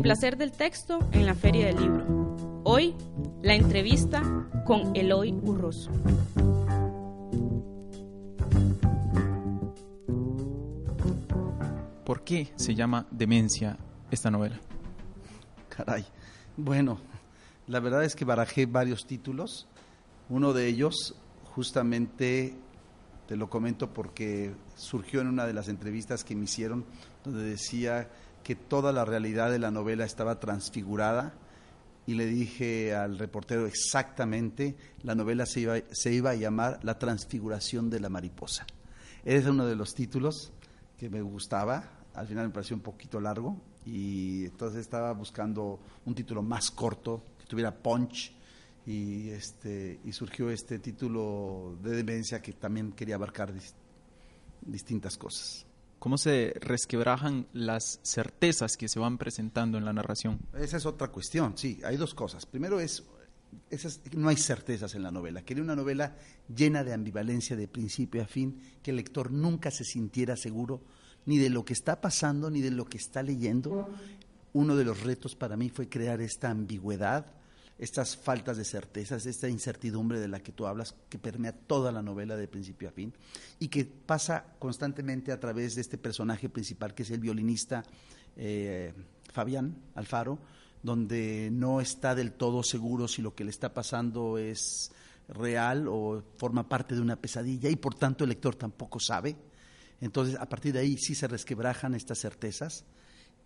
El placer del texto en la Feria del Libro. Hoy, la entrevista con Eloy Urroso. ¿Por qué se llama Demencia esta novela? Caray. Bueno, la verdad es que barajé varios títulos. Uno de ellos, justamente, te lo comento porque surgió en una de las entrevistas que me hicieron, donde decía que toda la realidad de la novela estaba transfigurada y le dije al reportero exactamente, la novela se iba, se iba a llamar La transfiguración de la mariposa. Ese es uno de los títulos que me gustaba, al final me pareció un poquito largo y entonces estaba buscando un título más corto, que tuviera punch y, este, y surgió este título de demencia que también quería abarcar distintas cosas. ¿Cómo se resquebrajan las certezas que se van presentando en la narración? Esa es otra cuestión, sí, hay dos cosas. Primero es, no hay certezas en la novela. Quería una novela llena de ambivalencia de principio a fin, que el lector nunca se sintiera seguro ni de lo que está pasando, ni de lo que está leyendo. Uno de los retos para mí fue crear esta ambigüedad, estas faltas de certezas, esta incertidumbre de la que tú hablas, que permea toda la novela de principio a fin, y que pasa constantemente a través de este personaje principal, que es el violinista eh, Fabián Alfaro, donde no está del todo seguro si lo que le está pasando es real o forma parte de una pesadilla, y por tanto el lector tampoco sabe. Entonces, a partir de ahí sí se resquebrajan estas certezas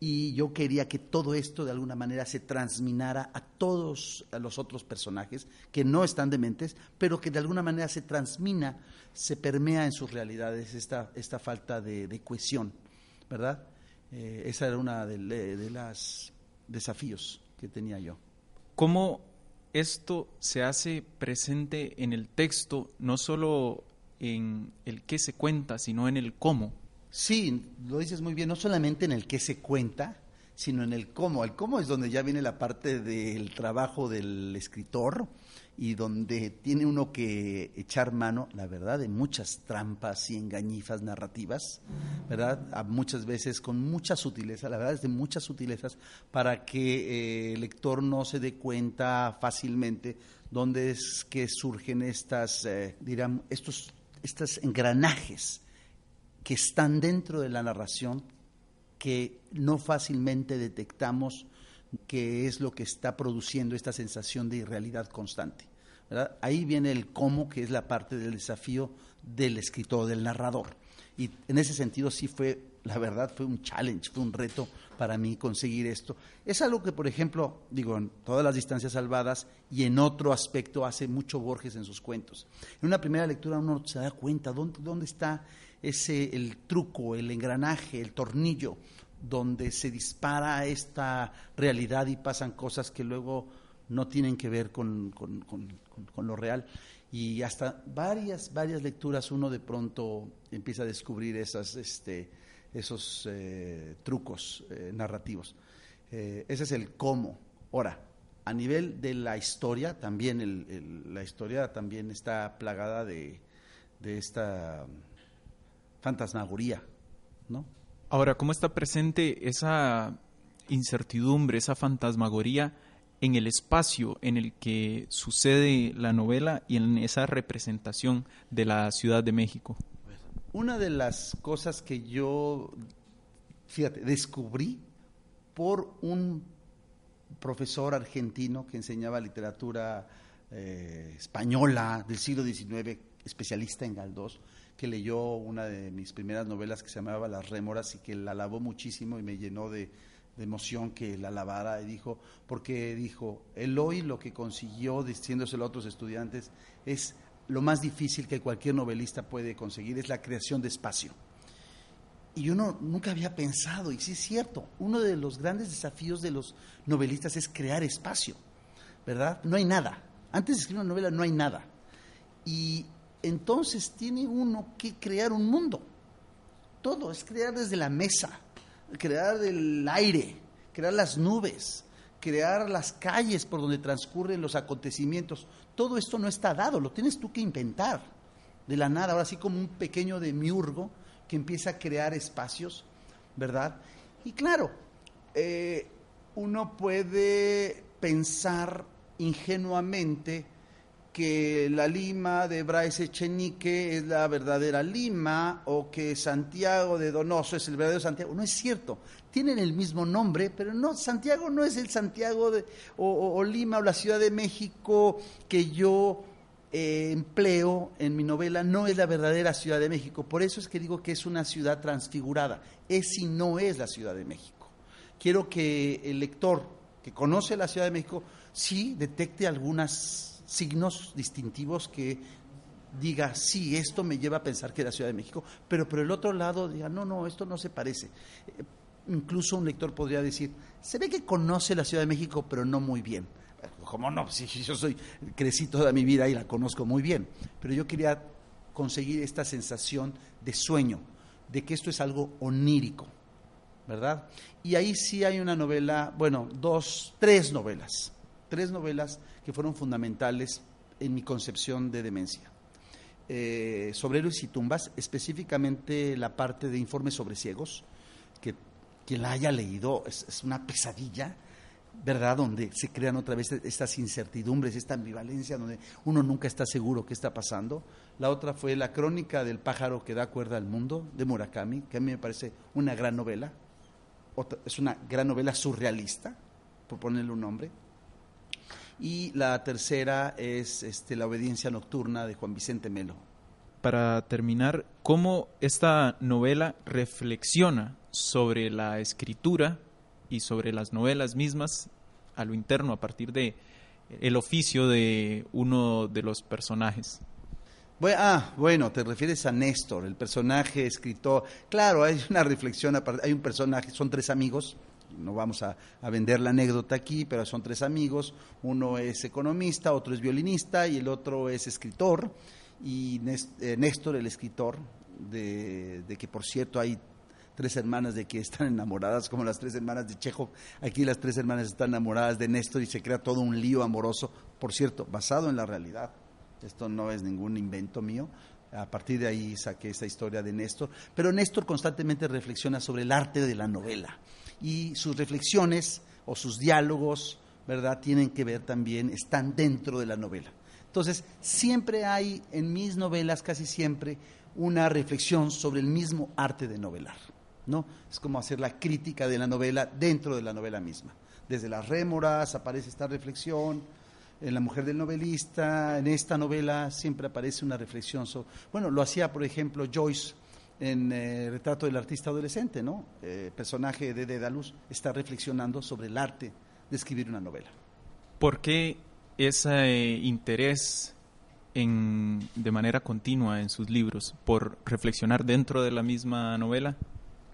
y yo quería que todo esto de alguna manera se transminara a todos los otros personajes que no están dementes, pero que de alguna manera se transmina, se permea en sus realidades esta, esta falta de, cohesión, ¿verdad? Eh, esa era una de, de los desafíos que tenía yo. ¿Cómo esto se hace presente en el texto, no solo en el qué se cuenta, sino en el cómo. Sí, lo dices muy bien, no solamente en el qué se cuenta, sino en el cómo. El cómo es donde ya viene la parte del trabajo del escritor y donde tiene uno que echar mano, la verdad, de muchas trampas y engañifas narrativas, ¿verdad? muchas veces con mucha sutileza, la verdad es de muchas sutilezas, para que eh, el lector no se dé cuenta fácilmente dónde es que surgen estas, eh, dirán, estos estos engranajes que están dentro de la narración que no fácilmente detectamos qué es lo que está produciendo esta sensación de irrealidad constante. Ahí viene el cómo, que es la parte del desafío del escritor, del narrador. Y en ese sentido sí fue, la verdad, fue un challenge, fue un reto para mí conseguir esto. Es algo que, por ejemplo, digo, en todas las distancias salvadas y en otro aspecto hace mucho Borges en sus cuentos. En una primera lectura uno se da cuenta dónde, dónde está ese, el truco, el engranaje, el tornillo, donde se dispara esta realidad y pasan cosas que luego no tienen que ver con, con, con lo real y hasta varias, varias lecturas uno de pronto empieza a descubrir esas, este, esos eh, trucos eh, narrativos. Eh, ese es el cómo. Ahora, a nivel de la historia, también la historia también está plagada de, de esta fantasmagoría, ¿no? Ahora, ¿cómo está presente esa incertidumbre, esa fantasmagoría en el espacio en el que sucede la novela y en esa representación de la Ciudad de México? Una de las cosas que yo, fíjate, descubrí por un profesor argentino que enseñaba literatura eh, española del siglo XIX, especialista en Galdós, que leyó una de mis primeras novelas que se llamaba Las Rémoras y que la alabó muchísimo y me llenó de, emoción que la alabara y dijo, porque dijo, hoy lo que consiguió, diciéndoselo a otros estudiantes, es lo más difícil que cualquier novelista puede conseguir, es la creación de espacio. Y uno nunca había pensado, y sí es cierto, uno de los grandes desafíos de los novelistas es crear espacio, ¿verdad? No hay nada. Antes de escribir una novela no hay nada. Y entonces tiene uno que crear un mundo. Todo es crear desde la mesa, crear el aire, crear las nubes, crear las calles por donde transcurren los acontecimientos. Todo esto no está dado, lo tienes tú que inventar de la nada, ahora sí como un pequeño demiurgo que empieza a crear espacios, ¿verdad? Y claro, eh, uno puede pensar ingenuamente que la Lima de Bryce Echenique es la verdadera Lima o que Santiago de Donoso es el verdadero Santiago. No es cierto. Tienen el mismo nombre, pero no, Santiago no es el Santiago de, o, Lima o la Ciudad de México que yo eh, empleo en mi novela, no es la verdadera Ciudad de México. Por eso es que digo que es una ciudad transfigurada. Es y no es la Ciudad de México. Quiero que el lector que conoce la Ciudad de México sí detecte algunas signos distintivos que diga, sí, esto me lleva a pensar que es la Ciudad de México, pero por el otro lado diga, no, no, esto no se parece. Eh, incluso un lector podría decir, se ve que conoce la Ciudad de México, pero no muy bien. ¿Cómo no? Si yo soy, crecí toda mi vida y la conozco muy bien. Pero yo quería conseguir esta sensación de sueño, de que esto es algo onírico, ¿verdad? Y ahí sí hay una novela, bueno, dos, tres novelas, tres novelas que fueron fundamentales en mi concepción de demencia. Eh, sobre héroes y tumbas, específicamente la parte de informes sobre ciegos, que quien la haya leído es, una pesadilla, ¿verdad? Donde se crean otra vez estas incertidumbres, esta ambivalencia, donde uno nunca está seguro qué está pasando. La otra fue La crónica del pájaro que da cuerda al mundo, de Murakami, que a mí me parece una gran novela. es una gran novela surrealista, por ponerle un nombre y la tercera es este, La obediencia nocturna de Juan Vicente Melo. Para terminar, ¿cómo esta novela reflexiona sobre la escritura y sobre las novelas mismas a lo interno a partir de el oficio de uno de los personajes? Bueno, ah, bueno, te refieres a Néstor, el personaje escritor. Claro, hay una reflexión, hay un personaje, son tres amigos, no vamos a, vender la anécdota aquí, pero son tres amigos, uno es economista, otro es violinista y el otro es escritor, y eh, Néstor, el escritor, de, que por cierto hay tres hermanas de que están enamoradas, como las tres hermanas de Chejo, aquí las tres hermanas están enamoradas de Néstor y se crea todo un lío amoroso, por cierto, basado en la realidad. Esto no es ningún invento mío, a partir de ahí saqué esta historia de Néstor, pero Néstor constantemente reflexiona sobre el arte de la novela y sus reflexiones o sus diálogos, ¿verdad? Tienen que ver también, están dentro de la novela. Entonces, siempre hay en mis novelas, casi siempre, una reflexión sobre el mismo arte de novelar, ¿no? Es como hacer la crítica de la novela dentro de la novela misma. Desde las rémoras aparece esta reflexión, en La mujer del novelista, en esta novela siempre aparece una reflexión sobre, bueno, lo hacía por ejemplo Joyce en el eh, Retrato del Artista Adolescente, ¿no? El eh, personaje de Dedalus está reflexionando sobre el arte de escribir una novela. ¿Por qué ese interés en, de manera continua en sus libros? ¿Por reflexionar dentro de la misma novela?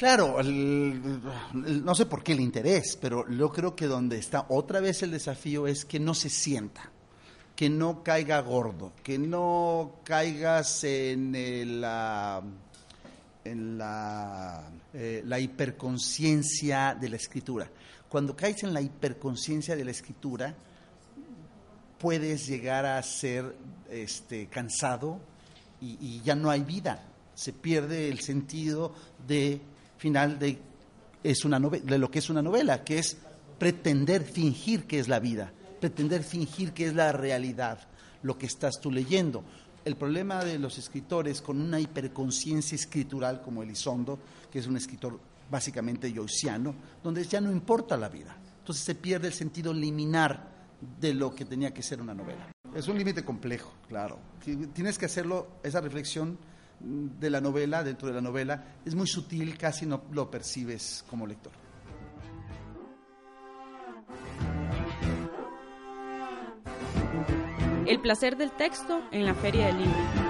Claro, no sé por qué el interés, pero yo creo que donde está otra vez el desafío es que no se sienta, que no caiga gordo, que no caigas en el en la, eh, la hiperconciencia de la escritura. Cuando caes en la hiperconciencia de la escritura, puedes llegar a ser este, cansado y, ya no hay vida. Se pierde el sentido de final de, es una de lo que es una novela, que es pretender fingir que es la vida, pretender fingir que es la realidad, lo que estás tú leyendo el problema de los escritores con una hiperconciencia escritural como Elizondo, que es un escritor básicamente yoiciano, donde ya no importa la vida. Entonces se pierde el sentido liminar de lo que tenía que ser una novela. Es un límite complejo, claro. Tienes que hacerlo, esa reflexión de la novela, dentro de la novela, es muy sutil, casi no lo percibes como lector. El placer del texto en la Feria del Libro.